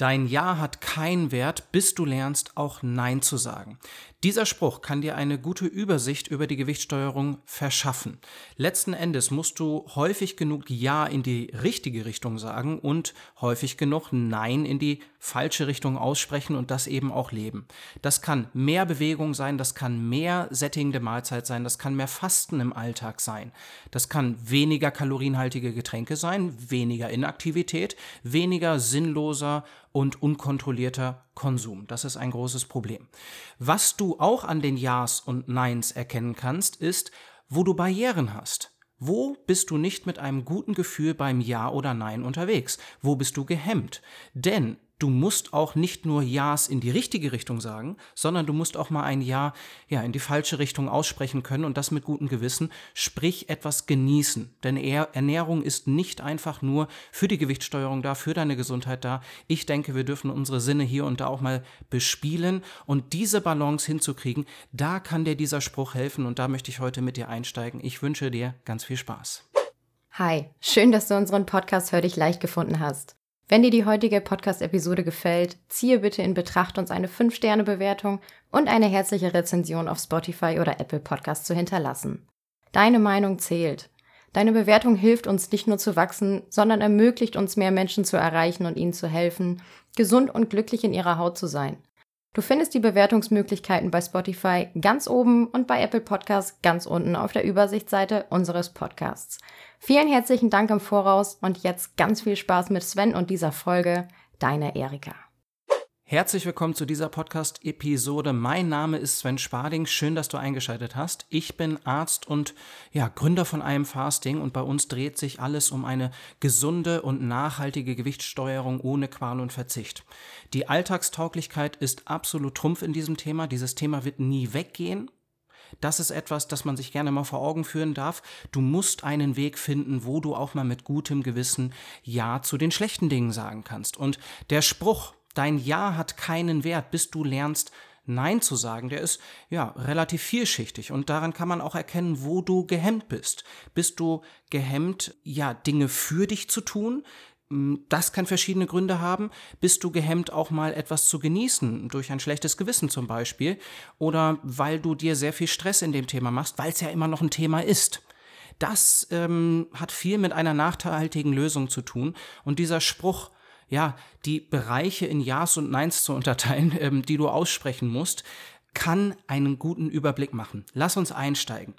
Dein Ja hat keinen Wert, bis du lernst, auch Nein zu sagen. Dieser Spruch kann dir eine gute Übersicht über die Gewichtssteuerung verschaffen. Letzten Endes musst du häufig genug Ja in die richtige Richtung sagen und häufig genug Nein in die falsche Richtung aussprechen und das eben auch leben. Das kann mehr Bewegung sein, das kann mehr sättigende Mahlzeit sein, das kann mehr Fasten im Alltag sein. Das kann weniger kalorienhaltige Getränke sein, weniger Inaktivität, weniger sinnloser und unkontrollierter Konsum. Das ist ein großes Problem. Was du auch an den Ja's und Neins erkennen kannst, ist, wo du Barrieren hast. Wo bist du nicht mit einem guten Gefühl beim Ja oder Nein unterwegs? Wo bist du gehemmt? Denn du musst auch nicht nur Ja's in die richtige Richtung sagen, sondern du musst auch mal ein Ja, ja in die falsche Richtung aussprechen können und das mit gutem Gewissen. Sprich etwas genießen. Denn Ernährung ist nicht einfach nur für die Gewichtssteuerung da, für deine Gesundheit da. Ich denke, wir dürfen unsere Sinne hier und da auch mal bespielen und diese Balance hinzukriegen, da kann dir dieser Spruch helfen und da möchte ich heute mit dir einsteigen. Ich wünsche dir ganz viel Spaß. Hi, schön, dass du unseren Podcast Hör dich leicht gefunden hast. Wenn dir die heutige Podcast-Episode gefällt, ziehe bitte in Betracht, uns eine 5-Sterne-Bewertung und eine herzliche Rezension auf Spotify oder Apple Podcast zu hinterlassen. Deine Meinung zählt. Deine Bewertung hilft uns nicht nur zu wachsen, sondern ermöglicht uns mehr Menschen zu erreichen und ihnen zu helfen, gesund und glücklich in ihrer Haut zu sein. Du findest die Bewertungsmöglichkeiten bei Spotify ganz oben und bei Apple Podcasts ganz unten auf der Übersichtsseite unseres Podcasts. Vielen herzlichen Dank im Voraus und jetzt ganz viel Spaß mit Sven und dieser Folge. Deine Erika. Herzlich willkommen zu dieser Podcast-Episode. Mein Name ist Sven Spading. Schön, dass du eingeschaltet hast. Ich bin Arzt und ja, Gründer von einem Fasting und bei uns dreht sich alles um eine gesunde und nachhaltige Gewichtssteuerung ohne Qual und Verzicht. Die Alltagstauglichkeit ist absolut Trumpf in diesem Thema. Dieses Thema wird nie weggehen. Das ist etwas, das man sich gerne mal vor Augen führen darf. Du musst einen Weg finden, wo du auch mal mit gutem Gewissen Ja zu den schlechten Dingen sagen kannst. Und der Spruch, Dein Ja hat keinen Wert, bis du lernst, Nein zu sagen, der ist ja relativ vielschichtig und daran kann man auch erkennen, wo du gehemmt bist. Bist du gehemmt, ja, Dinge für dich zu tun? Hm, das kann verschiedene Gründe haben. Bist du gehemmt, auch mal etwas zu genießen, durch ein schlechtes Gewissen zum Beispiel, oder weil du dir sehr viel Stress in dem Thema machst, weil es ja immer noch ein Thema ist. Das ähm, hat viel mit einer nachhaltigen Lösung zu tun. Und dieser Spruch, ja, die Bereiche in Ja's und Neins zu unterteilen, ähm, die du aussprechen musst, kann einen guten Überblick machen. Lass uns einsteigen.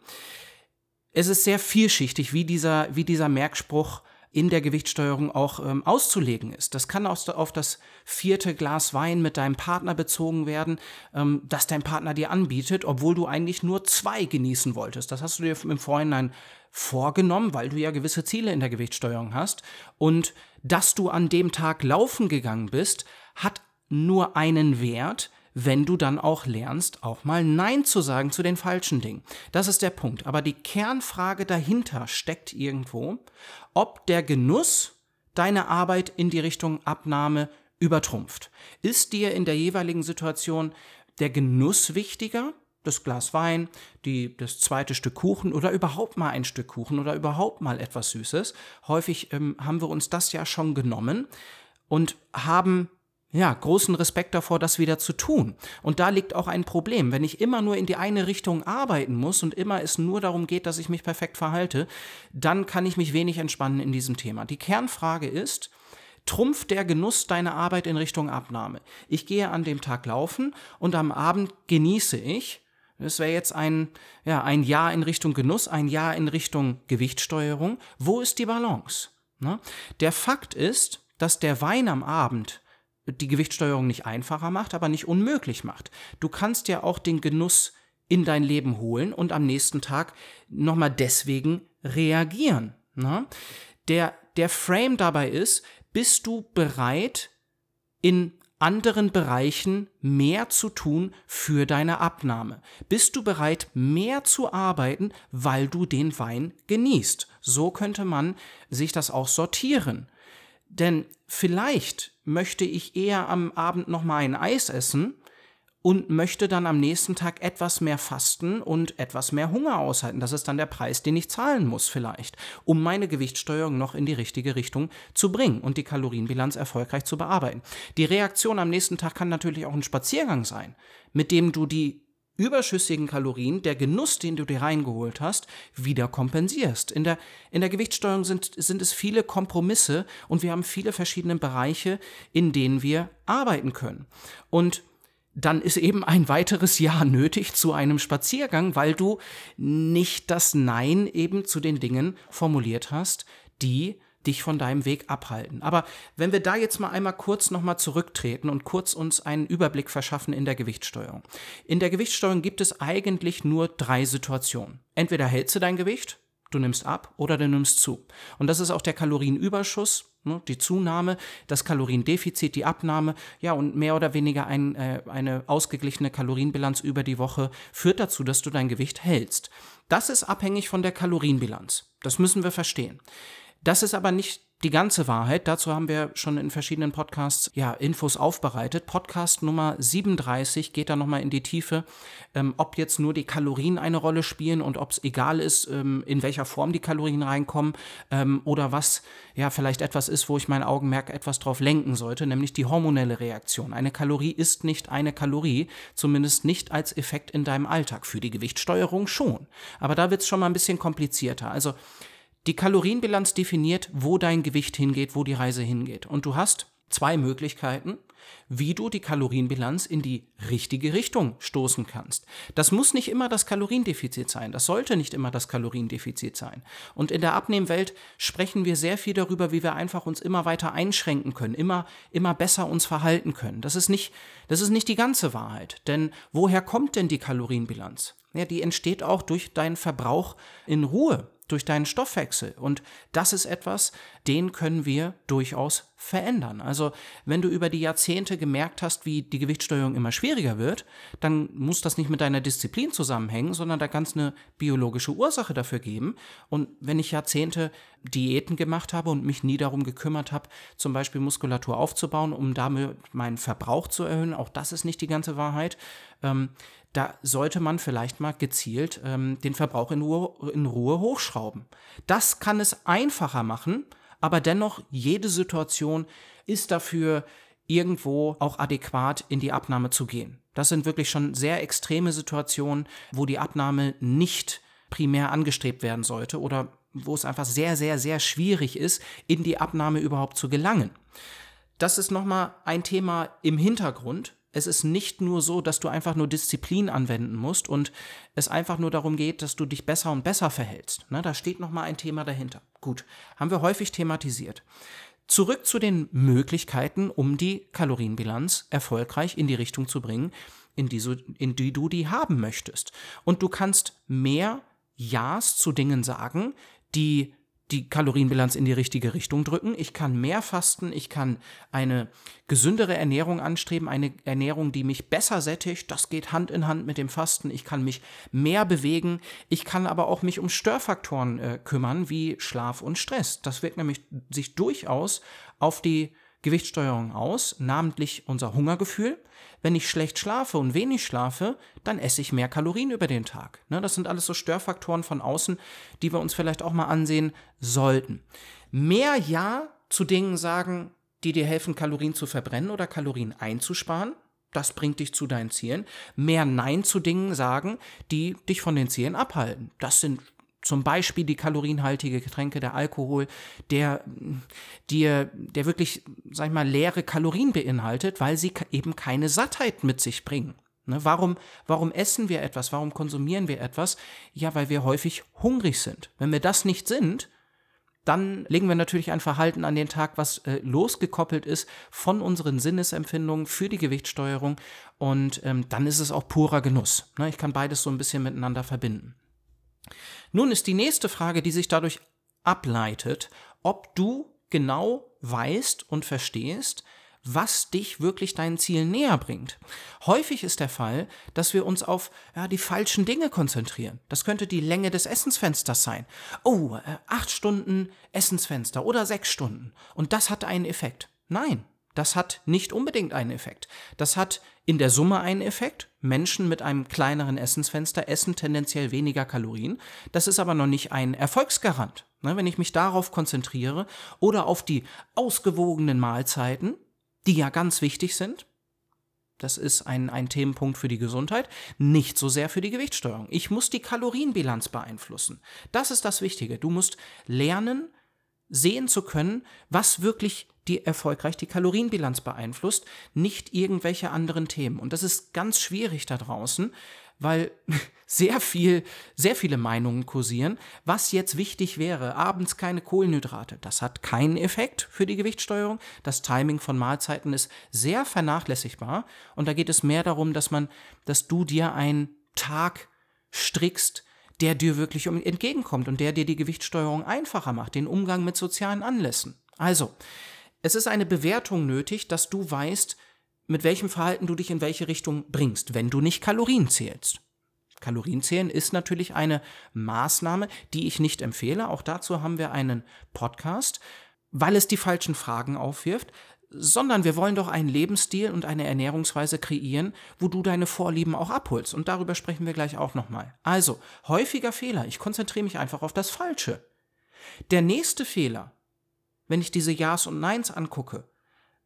Es ist sehr vielschichtig, wie dieser, wie dieser Merkspruch in der Gewichtssteuerung auch ähm, auszulegen ist. Das kann auf, auf das vierte Glas Wein mit deinem Partner bezogen werden, ähm, das dein Partner dir anbietet, obwohl du eigentlich nur zwei genießen wolltest. Das hast du dir im Vorhinein vorgenommen, weil du ja gewisse Ziele in der Gewichtssteuerung hast. Und dass du an dem Tag laufen gegangen bist, hat nur einen Wert, wenn du dann auch lernst, auch mal Nein zu sagen zu den falschen Dingen. Das ist der Punkt. Aber die Kernfrage dahinter steckt irgendwo, ob der Genuss deine Arbeit in die Richtung Abnahme übertrumpft. Ist dir in der jeweiligen Situation der Genuss wichtiger, das Glas Wein, die, das zweite Stück Kuchen oder überhaupt mal ein Stück Kuchen oder überhaupt mal etwas Süßes? Häufig ähm, haben wir uns das ja schon genommen und haben ja, großen Respekt davor, das wieder zu tun. Und da liegt auch ein Problem. Wenn ich immer nur in die eine Richtung arbeiten muss und immer es nur darum geht, dass ich mich perfekt verhalte, dann kann ich mich wenig entspannen in diesem Thema. Die Kernfrage ist, trumpft der Genuss deine Arbeit in Richtung Abnahme? Ich gehe an dem Tag laufen und am Abend genieße ich. Das wäre jetzt ein, ja, ein Jahr in Richtung Genuss, ein Jahr in Richtung Gewichtssteuerung. Wo ist die Balance? Ne? Der Fakt ist, dass der Wein am Abend die Gewichtssteuerung nicht einfacher macht, aber nicht unmöglich macht. Du kannst ja auch den Genuss in dein Leben holen und am nächsten Tag nochmal deswegen reagieren. Ne? Der, der Frame dabei ist, bist du bereit, in anderen Bereichen mehr zu tun für deine Abnahme? Bist du bereit, mehr zu arbeiten, weil du den Wein genießt? So könnte man sich das auch sortieren. Denn vielleicht möchte ich eher am Abend noch mal ein Eis essen und möchte dann am nächsten Tag etwas mehr fasten und etwas mehr Hunger aushalten. Das ist dann der Preis, den ich zahlen muss vielleicht, um meine Gewichtssteuerung noch in die richtige Richtung zu bringen und die Kalorienbilanz erfolgreich zu bearbeiten. Die Reaktion am nächsten Tag kann natürlich auch ein Spaziergang sein, mit dem du die überschüssigen Kalorien, der Genuss, den du dir reingeholt hast, wieder kompensierst. In der, in der Gewichtssteuerung sind, sind es viele Kompromisse und wir haben viele verschiedene Bereiche, in denen wir arbeiten können. Und dann ist eben ein weiteres Jahr nötig zu einem Spaziergang, weil du nicht das Nein eben zu den Dingen formuliert hast, die dich von deinem Weg abhalten. Aber wenn wir da jetzt mal einmal kurz nochmal zurücktreten und kurz uns einen Überblick verschaffen in der Gewichtssteuerung. In der Gewichtssteuerung gibt es eigentlich nur drei Situationen. Entweder hältst du dein Gewicht, du nimmst ab oder du nimmst zu. Und das ist auch der Kalorienüberschuss, Ne, die Zunahme, das Kaloriendefizit, die Abnahme, ja, und mehr oder weniger ein, äh, eine ausgeglichene Kalorienbilanz über die Woche führt dazu, dass du dein Gewicht hältst. Das ist abhängig von der Kalorienbilanz. Das müssen wir verstehen. Das ist aber nicht die ganze Wahrheit. Dazu haben wir schon in verschiedenen Podcasts ja Infos aufbereitet. Podcast Nummer 37 geht da nochmal in die Tiefe, ähm, ob jetzt nur die Kalorien eine Rolle spielen und ob es egal ist, ähm, in welcher Form die Kalorien reinkommen ähm, oder was ja vielleicht etwas ist, wo ich mein Augenmerk etwas drauf lenken sollte, nämlich die hormonelle Reaktion. Eine Kalorie ist nicht eine Kalorie, zumindest nicht als Effekt in deinem Alltag. Für die Gewichtssteuerung schon. Aber da wird es schon mal ein bisschen komplizierter. Also die Kalorienbilanz definiert, wo dein Gewicht hingeht, wo die Reise hingeht. Und du hast zwei Möglichkeiten, wie du die Kalorienbilanz in die richtige Richtung stoßen kannst. Das muss nicht immer das Kaloriendefizit sein. Das sollte nicht immer das Kaloriendefizit sein. Und in der Abnehmwelt sprechen wir sehr viel darüber, wie wir einfach uns immer weiter einschränken können, immer, immer besser uns verhalten können. Das ist nicht, das ist nicht die ganze Wahrheit. Denn woher kommt denn die Kalorienbilanz? Ja, die entsteht auch durch deinen Verbrauch in Ruhe durch deinen Stoffwechsel. Und das ist etwas, den können wir durchaus verändern. Also wenn du über die Jahrzehnte gemerkt hast, wie die Gewichtssteuerung immer schwieriger wird, dann muss das nicht mit deiner Disziplin zusammenhängen, sondern da kann es eine biologische Ursache dafür geben. Und wenn ich Jahrzehnte Diäten gemacht habe und mich nie darum gekümmert habe, zum Beispiel Muskulatur aufzubauen, um damit meinen Verbrauch zu erhöhen, auch das ist nicht die ganze Wahrheit, ähm, da sollte man vielleicht mal gezielt ähm, den Verbrauch in Ruhe, in Ruhe hochschrauben. Das kann es einfacher machen, aber dennoch jede Situation ist dafür irgendwo auch adäquat in die Abnahme zu gehen. Das sind wirklich schon sehr extreme Situationen, wo die Abnahme nicht primär angestrebt werden sollte oder wo es einfach sehr, sehr, sehr schwierig ist, in die Abnahme überhaupt zu gelangen. Das ist nochmal ein Thema im Hintergrund, es ist nicht nur so, dass du einfach nur Disziplin anwenden musst und es einfach nur darum geht, dass du dich besser und besser verhältst. Ne, da steht noch mal ein Thema dahinter. Gut, haben wir häufig thematisiert. Zurück zu den Möglichkeiten, um die Kalorienbilanz erfolgreich in die Richtung zu bringen, in die, in die du die haben möchtest. Und du kannst mehr Ja's zu Dingen sagen, die die Kalorienbilanz in die richtige Richtung drücken. Ich kann mehr fasten, ich kann eine gesündere Ernährung anstreben, eine Ernährung, die mich besser sättigt. Das geht Hand in Hand mit dem Fasten. Ich kann mich mehr bewegen. Ich kann aber auch mich um Störfaktoren äh, kümmern, wie Schlaf und Stress. Das wirkt nämlich sich durchaus auf die Gewichtssteuerung aus, namentlich unser Hungergefühl. Wenn ich schlecht schlafe und wenig schlafe, dann esse ich mehr Kalorien über den Tag. Ne, das sind alles so Störfaktoren von außen, die wir uns vielleicht auch mal ansehen sollten. Mehr Ja zu Dingen sagen, die dir helfen, Kalorien zu verbrennen oder Kalorien einzusparen. Das bringt dich zu deinen Zielen. Mehr Nein zu Dingen sagen, die dich von den Zielen abhalten. Das sind zum Beispiel die kalorienhaltige Getränke, der Alkohol, der dir, der wirklich, sag ich mal, leere Kalorien beinhaltet, weil sie eben keine Sattheit mit sich bringen. Ne, warum, warum essen wir etwas? Warum konsumieren wir etwas? Ja, weil wir häufig hungrig sind. Wenn wir das nicht sind, dann legen wir natürlich ein Verhalten an den Tag, was äh, losgekoppelt ist von unseren Sinnesempfindungen für die Gewichtssteuerung und ähm, dann ist es auch purer Genuss. Ne, ich kann beides so ein bisschen miteinander verbinden. Nun ist die nächste Frage, die sich dadurch ableitet, ob du genau weißt und verstehst, was dich wirklich deinen Zielen näher bringt. Häufig ist der Fall, dass wir uns auf ja, die falschen Dinge konzentrieren. Das könnte die Länge des Essensfensters sein. Oh, äh, acht Stunden Essensfenster oder sechs Stunden. Und das hat einen Effekt. Nein, Das hat nicht unbedingt einen Effekt. Das hat in der Summe einen Effekt. Menschen mit einem kleineren Essensfenster essen tendenziell weniger Kalorien. Das ist aber noch nicht ein Erfolgsgarant. Ne, wenn ich mich darauf konzentriere oder auf die ausgewogenen Mahlzeiten, die ja ganz wichtig sind, das ist ein, ein Themenpunkt für die Gesundheit, nicht so sehr für die Gewichtssteuerung. Ich muss die Kalorienbilanz beeinflussen. Das ist das Wichtige. Du musst lernen, sehen zu können, was wirklich die erfolgreich die Kalorienbilanz beeinflusst, nicht irgendwelche anderen Themen. Und das ist ganz schwierig da draußen, weil sehr viel, sehr viele Meinungen kursieren, was jetzt wichtig wäre. Abends keine Kohlenhydrate. Das hat keinen Effekt für die Gewichtssteuerung. Das Timing von Mahlzeiten ist sehr vernachlässigbar. Und da geht es mehr darum, dass man, dass du dir einen Tag strickst, der dir wirklich entgegenkommt und der dir die Gewichtssteuerung einfacher macht, den Umgang mit sozialen Anlässen. Also, es ist eine Bewertung nötig, dass du weißt, mit welchem Verhalten du dich in welche Richtung bringst, wenn du nicht Kalorien zählst. Kalorien zählen ist natürlich eine Maßnahme, die ich nicht empfehle. Auch dazu haben wir einen Podcast, weil es die falschen Fragen aufwirft, sondern wir wollen doch einen Lebensstil und eine Ernährungsweise kreieren, wo du deine Vorlieben auch abholst. Und darüber sprechen wir gleich auch nochmal. Also, häufiger Fehler. Ich konzentriere mich einfach auf das Falsche. Der nächste Fehler, wenn ich diese Ja's und Neins angucke,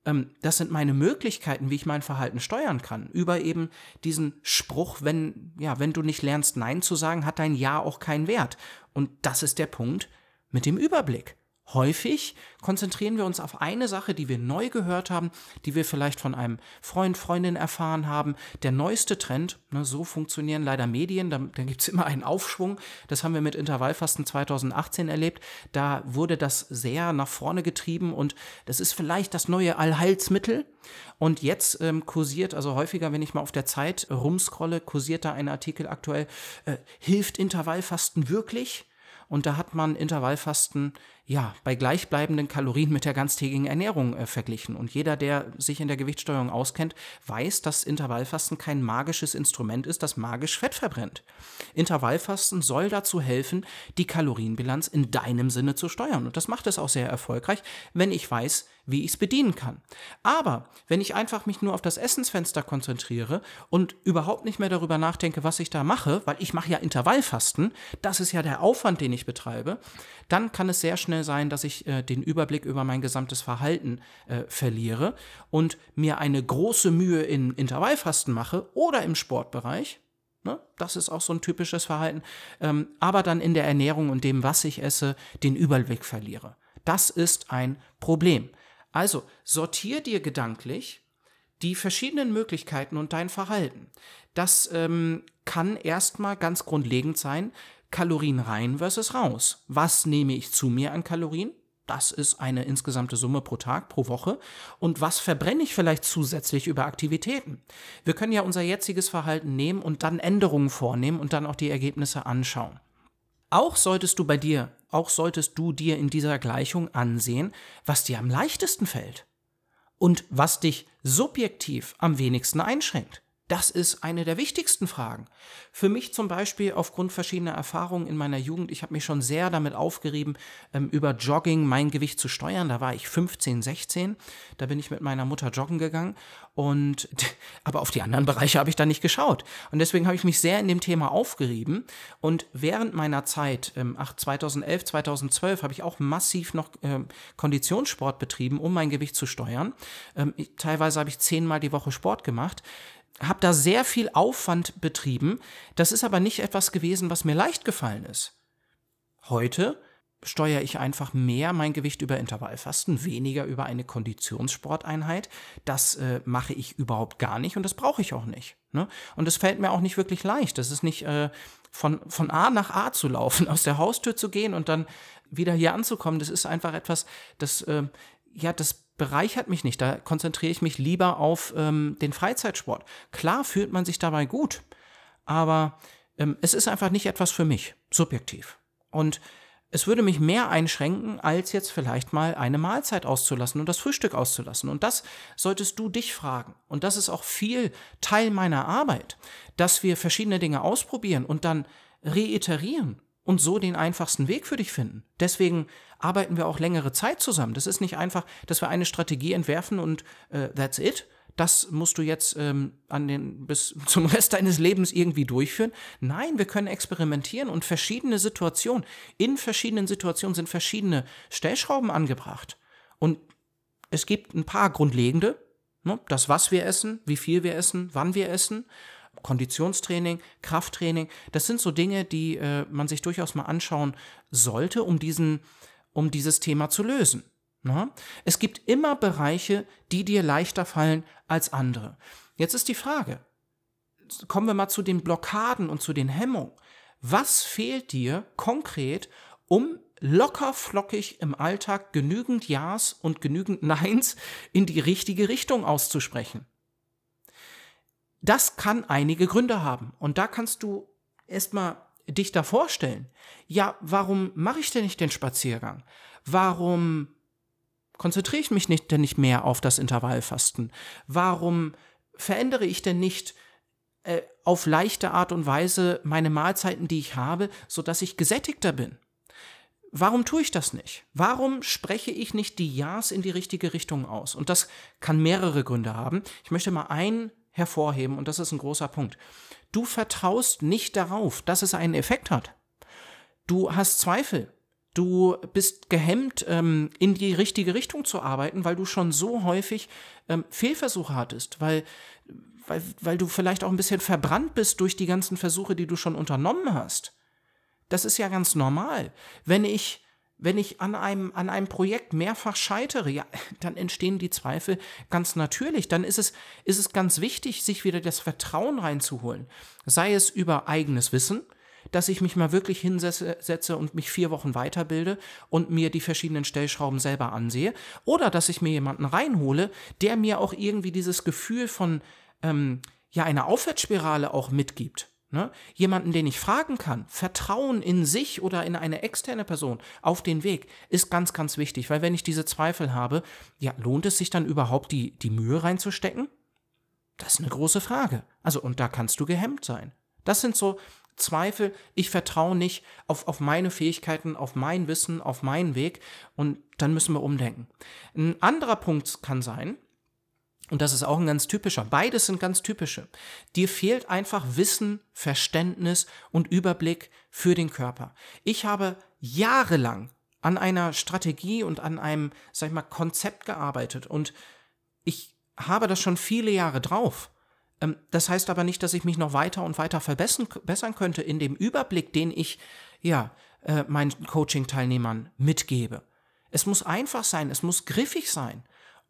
ähm, das sind meine Möglichkeiten, wie ich mein Verhalten steuern kann. Über eben diesen Spruch, wenn, ja, wenn du nicht lernst, Nein zu sagen, hat dein Ja auch keinen Wert. Und das ist der Punkt mit dem Überblick. Häufig konzentrieren wir uns auf eine Sache, die wir neu gehört haben, die wir vielleicht von einem Freund, Freundin erfahren haben. Der neueste Trend, ne, so funktionieren leider Medien, da, da gibt es immer einen Aufschwung. Das haben wir mit Intervallfasten 2018 erlebt. Da wurde das sehr nach vorne getrieben und das ist vielleicht das neue Allheilsmittel. Und jetzt ähm, kursiert, also häufiger, wenn ich mal auf der Zeit rumscrolle, kursiert da ein Artikel aktuell, äh, hilft Intervallfasten wirklich? Und da hat man Intervallfasten ja bei gleichbleibenden Kalorien mit der ganztägigen Ernährung äh, verglichen. Und jeder, der sich in der Gewichtssteuerung auskennt, weiß, dass Intervallfasten kein magisches Instrument ist, das magisch Fett verbrennt. Intervallfasten soll dazu helfen, die Kalorienbilanz in deinem Sinne zu steuern. Und das macht es auch sehr erfolgreich, wenn ich weiß, wie ich es bedienen kann. Aber wenn ich einfach mich nur auf das Essensfenster konzentriere und überhaupt nicht mehr darüber nachdenke, was ich da mache, weil ich mache ja Intervallfasten, das ist ja der Aufwand, den ich betreibe, dann kann es sehr schnell sein, dass ich äh, den Überblick über mein gesamtes Verhalten äh, verliere und mir eine große Mühe in Intervallfasten mache oder im Sportbereich. Ne? Das ist auch so ein typisches Verhalten. Ähm, aber dann in der Ernährung und dem, was ich esse, den Überblick verliere. Das ist ein Problem. Also sortier dir gedanklich die verschiedenen Möglichkeiten und dein Verhalten. Das ähm, kann erstmal ganz grundlegend sein, Kalorien rein versus raus. Was nehme ich zu mir an Kalorien? Das ist eine insgesamte Summe pro Tag, pro Woche. Und was verbrenne ich vielleicht zusätzlich über Aktivitäten? Wir können ja unser jetziges Verhalten nehmen und dann Änderungen vornehmen und dann auch die Ergebnisse anschauen. Auch solltest du bei dir, auch solltest du dir in dieser Gleichung ansehen, was dir am leichtesten fällt und was dich subjektiv am wenigsten einschränkt. Das ist eine der wichtigsten Fragen. Für mich zum Beispiel aufgrund verschiedener Erfahrungen in meiner Jugend, ich habe mich schon sehr damit aufgerieben, ähm, über Jogging mein Gewicht zu steuern. Da war ich 15, 16. Da bin ich mit meiner Mutter joggen gegangen. Und, aber auf die anderen Bereiche habe ich da nicht geschaut. Und deswegen habe ich mich sehr in dem Thema aufgerieben. Und während meiner Zeit, ähm, 2011, 2012, habe ich auch massiv noch ähm, Konditionssport betrieben, um mein Gewicht zu steuern. Teilweise habe ich zehnmal die Woche Sport gemacht habe da sehr viel Aufwand betrieben. Das ist aber nicht etwas gewesen, was mir leicht gefallen ist. Heute steuere ich einfach mehr mein Gewicht über Intervallfasten, weniger über eine Konditionssporteinheit. Das äh, mache ich überhaupt gar nicht und das brauche ich auch nicht. Ne? Und es fällt mir auch nicht wirklich leicht. Das ist nicht äh, von, von A nach A zu laufen, aus der Haustür zu gehen und dann wieder hier anzukommen. Das ist einfach etwas, das, äh, ja, das bereichert mich nicht. Da konzentriere ich mich lieber auf ähm, den Freizeitsport. Klar fühlt man sich dabei gut, aber ähm, es ist einfach nicht etwas für mich, subjektiv. Und es würde mich mehr einschränken, als jetzt vielleicht mal eine Mahlzeit auszulassen und das Frühstück auszulassen. Und das solltest du dich fragen. Und das ist auch viel Teil meiner Arbeit, dass wir verschiedene Dinge ausprobieren und dann reiterieren und so den einfachsten Weg für dich finden. Deswegen arbeiten wir auch längere Zeit zusammen. Das ist nicht einfach, dass wir eine Strategie entwerfen und äh, that's it. Das musst du jetzt ähm, an den, bis zum Rest deines Lebens irgendwie durchführen. Nein, wir können experimentieren und verschiedene Situationen, in verschiedenen Situationen sind verschiedene Stellschrauben angebracht. Und es gibt ein paar grundlegende, ne, das, was wir essen, wie viel wir essen, wann wir essen. Konditionstraining, Krafttraining, das sind so Dinge, die äh, man sich durchaus mal anschauen sollte, um, diesen, um dieses Thema zu lösen. Na? Ne? Es gibt immer Bereiche, die dir leichter fallen als andere. Jetzt ist die Frage, kommen wir mal zu den Blockaden und zu den Hemmungen. Was fehlt dir konkret, um locker flockig im Alltag genügend Ja's und genügend Neins in die richtige Richtung auszusprechen? Das kann einige Gründe haben. Und da kannst du erstmal dich da vorstellen. Ja, warum mache ich denn nicht den Spaziergang? Warum konzentriere ich mich nicht, denn nicht mehr auf das Intervallfasten? Warum verändere ich denn nicht äh, auf leichte Art und Weise meine Mahlzeiten, die ich habe, sodass ich gesättigter bin? Warum tue ich das nicht? Warum spreche ich nicht die Ja's in die richtige Richtung aus? Und das kann mehrere Gründe haben. Ich möchte mal einen hervorheben und das ist ein großer Punkt. Du vertraust nicht darauf, dass es einen Effekt hat. Du hast Zweifel. Du bist gehemmt, ähm, in die richtige Richtung zu arbeiten, weil du schon so häufig ähm, Fehlversuche hattest, weil, weil, weil du vielleicht auch ein bisschen verbrannt bist durch die ganzen Versuche, die du schon unternommen hast. Das ist ja ganz normal. Wenn ich wenn ich an einem, an einem Projekt mehrfach scheitere, ja, dann entstehen die Zweifel ganz natürlich. Dann ist es, ist es ganz wichtig, sich wieder das Vertrauen reinzuholen. Sei es über eigenes Wissen, dass ich mich mal wirklich hinsetze und mich vier Wochen weiterbilde und mir die verschiedenen Stellschrauben selber ansehe. Oder dass ich mir jemanden reinhole, der mir auch irgendwie dieses Gefühl von, ähm, ja, einer Aufwärtsspirale auch mitgibt. Ne? Jemanden, den ich fragen kann, Vertrauen in sich oder in eine externe Person auf den Weg ist ganz, ganz wichtig, weil wenn ich diese Zweifel habe, ja, lohnt es sich dann überhaupt die, die Mühe reinzustecken? Das ist eine große Frage. Also, und da kannst du gehemmt sein. Das sind so Zweifel, ich vertraue nicht auf, auf meine Fähigkeiten, auf mein Wissen, auf meinen Weg und dann müssen wir umdenken. Ein anderer Punkt kann sein, und das ist auch ein ganz typischer. Beides sind ganz typische. Dir fehlt einfach Wissen, Verständnis und Überblick für den Körper. Ich habe jahrelang an einer Strategie und an einem, sag ich mal, Konzept gearbeitet und ich habe das schon viele Jahre drauf. Ähm, das heißt aber nicht, dass ich mich noch weiter und weiter verbessern könnte in dem Überblick, den ich, ja, äh, meinen Coaching-Teilnehmern mitgebe. Es muss einfach sein, es muss griffig sein.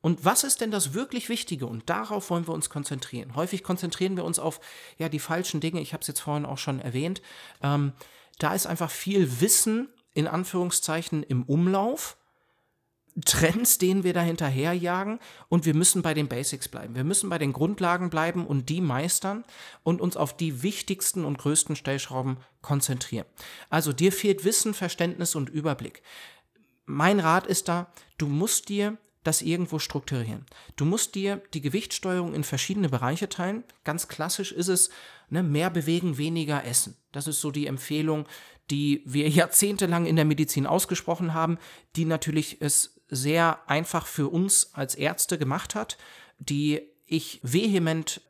Und was ist denn das wirklich Wichtige? Und darauf wollen wir uns konzentrieren. Häufig konzentrieren wir uns auf ja die falschen Dinge. Ich habe es jetzt vorhin auch schon erwähnt. Ähm, da ist einfach viel Wissen in Anführungszeichen im Umlauf. Trends, denen wir da hinterherjagen und wir müssen bei den Basics bleiben. Wir müssen bei den Grundlagen bleiben und die meistern und uns auf die wichtigsten und größten Stellschrauben konzentrieren. Also dir fehlt Wissen, Verständnis und Überblick. Mein Rat ist da, du musst dir das irgendwo strukturieren. Du musst dir die Gewichtssteuerung in verschiedene Bereiche teilen. Ganz klassisch ist es, ne, mehr bewegen, weniger essen. Das ist so die Empfehlung, die wir jahrzehntelang in der Medizin ausgesprochen haben, die natürlich es sehr einfach für uns als Ärzte gemacht hat, die ich vehement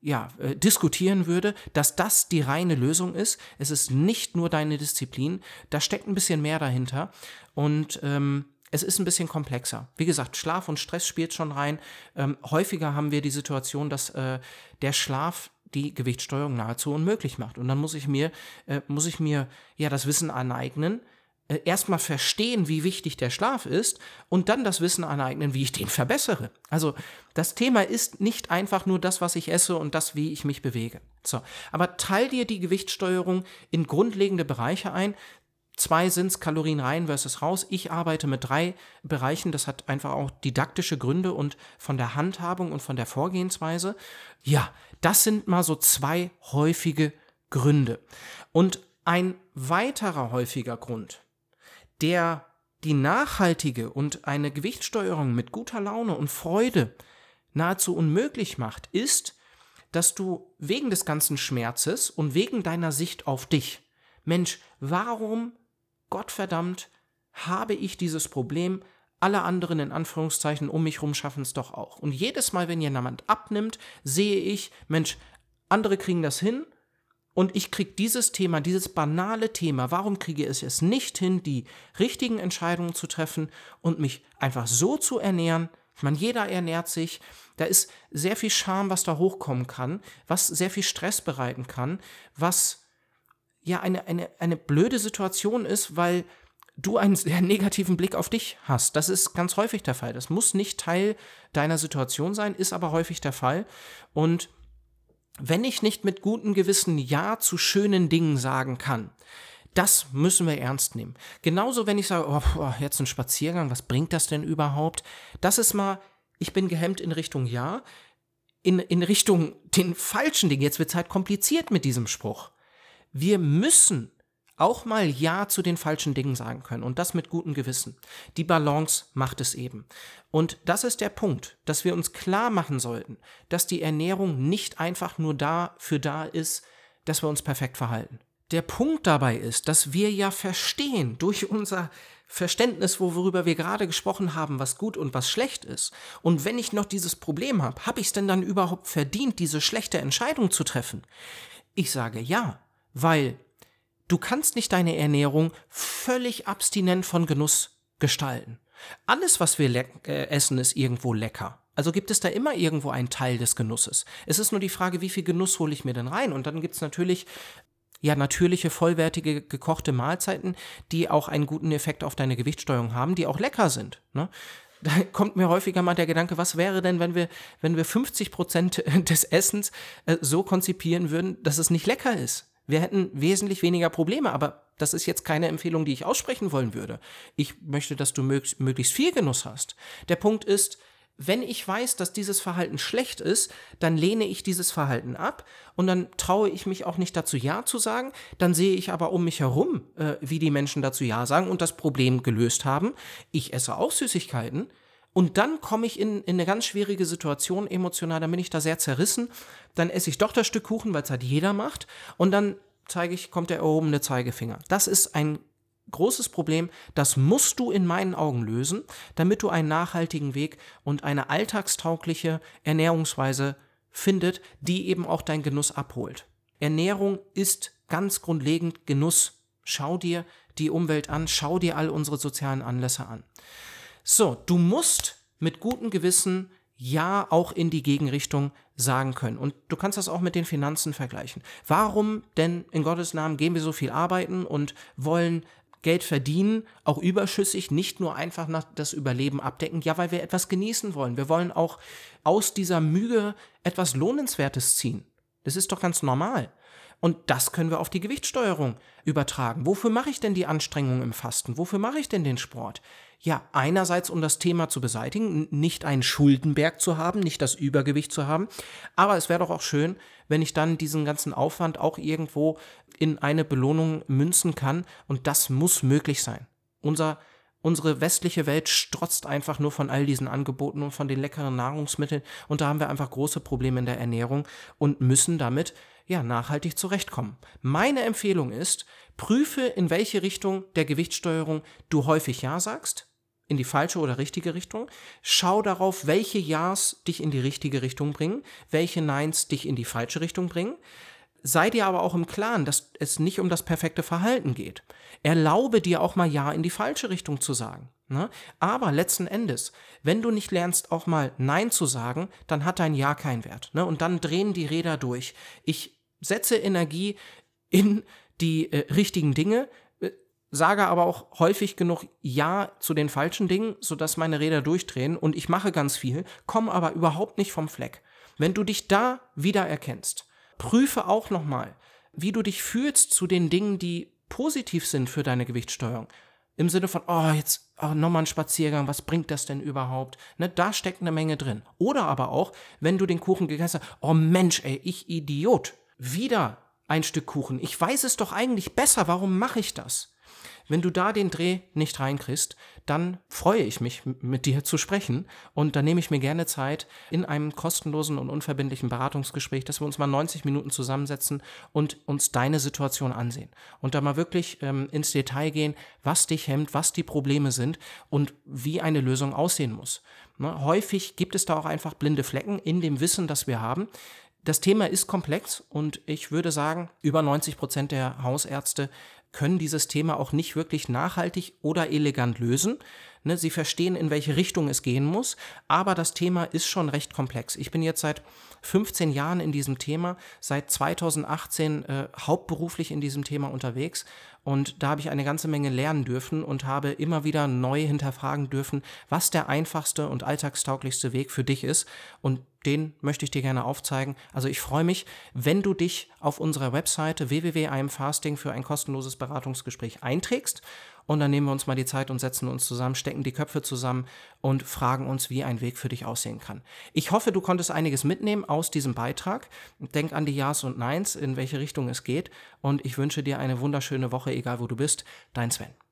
ja, äh, diskutieren würde, dass das die reine Lösung ist. Es ist nicht nur deine Disziplin, da steckt ein bisschen mehr dahinter. Und ähm, es ist ein bisschen komplexer. Wie gesagt, Schlaf und Stress spielt schon rein. Ähm, häufiger haben wir die Situation, dass äh, der Schlaf die Gewichtssteuerung nahezu unmöglich macht. Und dann muss ich mir, äh, muss ich mir ja das Wissen aneignen, äh, erstmal verstehen, wie wichtig der Schlaf ist und dann das Wissen aneignen, wie ich den verbessere. Also das Thema ist nicht einfach nur das, was ich esse und das, wie ich mich bewege. So, aber teil dir die Gewichtssteuerung in grundlegende Bereiche ein, Zwei sind es Kalorien rein versus raus. Ich arbeite mit drei Bereichen. Das hat einfach auch didaktische Gründe und von der Handhabung und von der Vorgehensweise. Ja, das sind mal so zwei häufige Gründe. Und ein weiterer häufiger Grund, der die nachhaltige und eine Gewichtssteuerung mit guter Laune und Freude nahezu unmöglich macht, ist, dass du wegen des ganzen Schmerzes und wegen deiner Sicht auf dich Mensch, warum, Gottverdammt, habe ich dieses Problem, alle anderen in Anführungszeichen um mich herum schaffen es doch auch. Und jedes Mal, wenn jemand abnimmt, sehe ich, Mensch, andere kriegen das hin und ich kriege dieses Thema, dieses banale Thema, warum kriege ich es nicht hin, die richtigen Entscheidungen zu treffen und mich einfach so zu ernähren? Ich jeder ernährt sich. Da ist sehr viel Scham, was da hochkommen kann, was sehr viel Stress bereiten kann, was ja eine, eine, eine blöde Situation ist, weil du einen sehr negativen Blick auf dich hast. Das ist ganz häufig der Fall. Das muss nicht Teil deiner Situation sein, ist aber häufig der Fall. Und wenn ich nicht mit gutem Gewissen Ja zu schönen Dingen sagen kann, das müssen wir ernst nehmen. Genauso, wenn ich sage, oh, jetzt ein Spaziergang, was bringt das denn überhaupt? Das ist mal, ich bin gehemmt in Richtung Ja, in, in Richtung den falschen Dingen. Jetzt wird es halt kompliziert mit diesem Spruch. Wir müssen auch mal Ja zu den falschen Dingen sagen können und das mit gutem Gewissen. Die Balance macht es eben. Und das ist der Punkt, dass wir uns klar machen sollten, dass die Ernährung nicht einfach nur dafür da ist, dass wir uns perfekt verhalten. Der Punkt dabei ist, dass wir ja verstehen durch unser Verständnis, worüber wir gerade gesprochen haben, was gut und was schlecht ist. Und wenn ich noch dieses Problem habe, habe ich es denn dann überhaupt verdient, diese schlechte Entscheidung zu treffen? Ich sage ja, weil Du kannst nicht deine Ernährung völlig abstinent von Genuss gestalten. Alles, was wir äh, essen, ist irgendwo lecker. Also gibt es da immer irgendwo einen Teil des Genusses. Es ist nur die Frage, wie viel Genuss hole ich mir denn rein? Und dann gibt es natürlich ja natürliche, vollwertige, gekochte Mahlzeiten, die auch einen guten Effekt auf deine Gewichtssteuerung haben, die auch lecker sind. Ne? Da kommt mir häufiger mal der Gedanke, was wäre denn, wenn wir, wenn wir 50 Prozent des Essens äh, so konzipieren würden, dass es nicht lecker ist? Wir hätten wesentlich weniger Probleme, aber das ist jetzt keine Empfehlung, die ich aussprechen wollen würde. Ich möchte, dass du möglichst viel Genuss hast. Der Punkt ist, wenn ich weiß, dass dieses Verhalten schlecht ist, dann lehne ich dieses Verhalten ab und dann traue ich mich auch nicht dazu Ja zu sagen. Dann sehe ich aber um mich herum, äh, wie die Menschen dazu Ja sagen und das Problem gelöst haben. Ich esse auch Süßigkeiten, und dann komme ich in, in eine ganz schwierige Situation emotional, dann bin ich da sehr zerrissen. Dann esse ich doch das Stück Kuchen, weil es halt jeder macht. Und dann zeige ich, kommt der erhobene Zeigefinger. Das ist ein großes Problem. Das musst du in meinen Augen lösen, damit du einen nachhaltigen Weg und eine alltagstaugliche Ernährungsweise findet, die eben auch dein Genuss abholt. Ernährung ist ganz grundlegend Genuss. Schau dir die Umwelt an, schau dir all unsere sozialen Anlässe an. So, du musst mit gutem Gewissen ja auch in die Gegenrichtung sagen können. Und du kannst das auch mit den Finanzen vergleichen. Warum denn in Gottes Namen gehen wir so viel arbeiten und wollen Geld verdienen, auch überschüssig, nicht nur einfach nach das Überleben abdecken, ja, weil wir etwas genießen wollen. Wir wollen auch aus dieser Mühe etwas Lohnenswertes ziehen. Das ist doch ganz normal. Und das können wir auf die Gewichtssteuerung übertragen. Wofür mache ich denn die Anstrengung im Fasten? Wofür mache ich denn den Sport? Ja, einerseits, um das Thema zu beseitigen, nicht einen Schuldenberg zu haben, nicht das Übergewicht zu haben. Aber es wäre doch auch schön, wenn ich dann diesen ganzen Aufwand auch irgendwo in eine Belohnung münzen kann. Und das muss möglich sein. Unser Unsere westliche Welt strotzt einfach nur von all diesen Angeboten und von den leckeren Nahrungsmitteln und da haben wir einfach große Probleme in der Ernährung und müssen damit ja nachhaltig zurechtkommen. Meine Empfehlung ist, prüfe in welche Richtung der Gewichtssteuerung du häufig ja sagst, in die falsche oder richtige Richtung. Schau darauf, welche Ja's dich in die richtige Richtung bringen, welche Neins dich in die falsche Richtung bringen. Sei dir aber auch im Klaren, dass es nicht um das perfekte Verhalten geht. Erlaube dir auch mal Ja in die falsche Richtung zu sagen. Ne? Aber letzten Endes, wenn du nicht lernst, auch mal Nein zu sagen, dann hat dein Ja keinen Wert. Ne? Und dann drehen die Räder durch. Ich setze Energie in die äh, richtigen Dinge, äh, sage aber auch häufig genug Ja zu den falschen Dingen, sodass meine Räder durchdrehen und ich mache ganz viel, komme aber überhaupt nicht vom Fleck. Wenn du dich da wieder erkennst, Prüfe auch nochmal, wie du dich fühlst zu den Dingen, die positiv sind für deine Gewichtssteuerung. Im Sinne von, oh, jetzt oh, nochmal ein Spaziergang, was bringt das denn überhaupt? Ne, da steckt eine Menge drin. Oder aber auch, wenn du den Kuchen gegessen hast, oh Mensch, ey, ich Idiot, wieder ein Stück Kuchen. Ich weiß es doch eigentlich besser, warum mache ich das? Wenn du da den Dreh nicht reinkriegst, dann freue ich mich, mit dir zu sprechen und dann nehme ich mir gerne Zeit in einem kostenlosen und unverbindlichen Beratungsgespräch, dass wir uns mal 90 Minuten zusammensetzen und uns deine Situation ansehen und da mal wirklich ähm, ins Detail gehen, was dich hemmt, was die Probleme sind und wie eine Lösung aussehen muss. Ne? Häufig gibt es da auch einfach blinde Flecken in dem Wissen, das wir haben. Das Thema ist komplex und ich würde sagen, über 90 Prozent der Hausärzte können dieses Thema auch nicht wirklich nachhaltig oder elegant lösen. Ne, sie verstehen, in welche Richtung es gehen muss, aber das Thema ist schon recht komplex. Ich bin jetzt seit 15 Jahren in diesem Thema, seit 2018 äh, hauptberuflich in diesem Thema unterwegs und da habe ich eine ganze Menge lernen dürfen und habe immer wieder neu hinterfragen dürfen, was der einfachste und alltagstauglichste Weg für dich ist. Und den möchte ich dir gerne aufzeigen. Also ich freue mich, wenn du dich auf unserer Webseite www.imfasting für ein kostenloses Beratungsgespräch einträgst und dann nehmen wir uns mal die Zeit und setzen uns zusammen, stecken die Köpfe zusammen und fragen uns, wie ein Weg für dich aussehen kann. Ich hoffe, du konntest einiges mitnehmen aus diesem Beitrag. Denk an die Ja's und Neins, in welche Richtung es geht. Und ich wünsche dir eine wunderschöne Woche, egal wo du bist. Dein Sven.